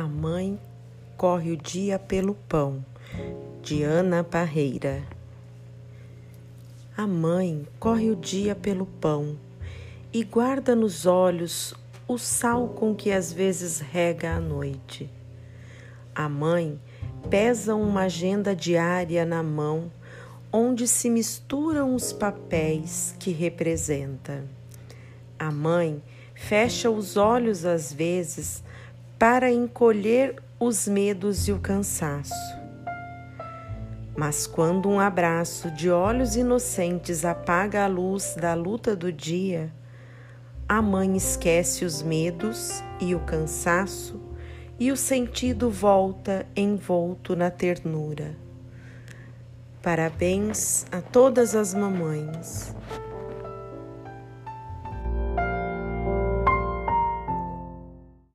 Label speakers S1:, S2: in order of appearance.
S1: mãe corre o dia pelo pão, de Ana Parreira. A mãe corre o dia pelo pão e guarda nos olhos o sal com que às vezes rega a noite. A mãe pesa uma agenda diária na mão, onde se misturam os papéis que representa. A mãe fecha os olhos às vezes para encolher os medos e o cansaço. Mas quando um abraço de olhos inocentes apaga a luz da luta do dia, a mãe esquece os medos e o cansaço e o sentido volta envolto na ternura. Parabéns a todas as mamães.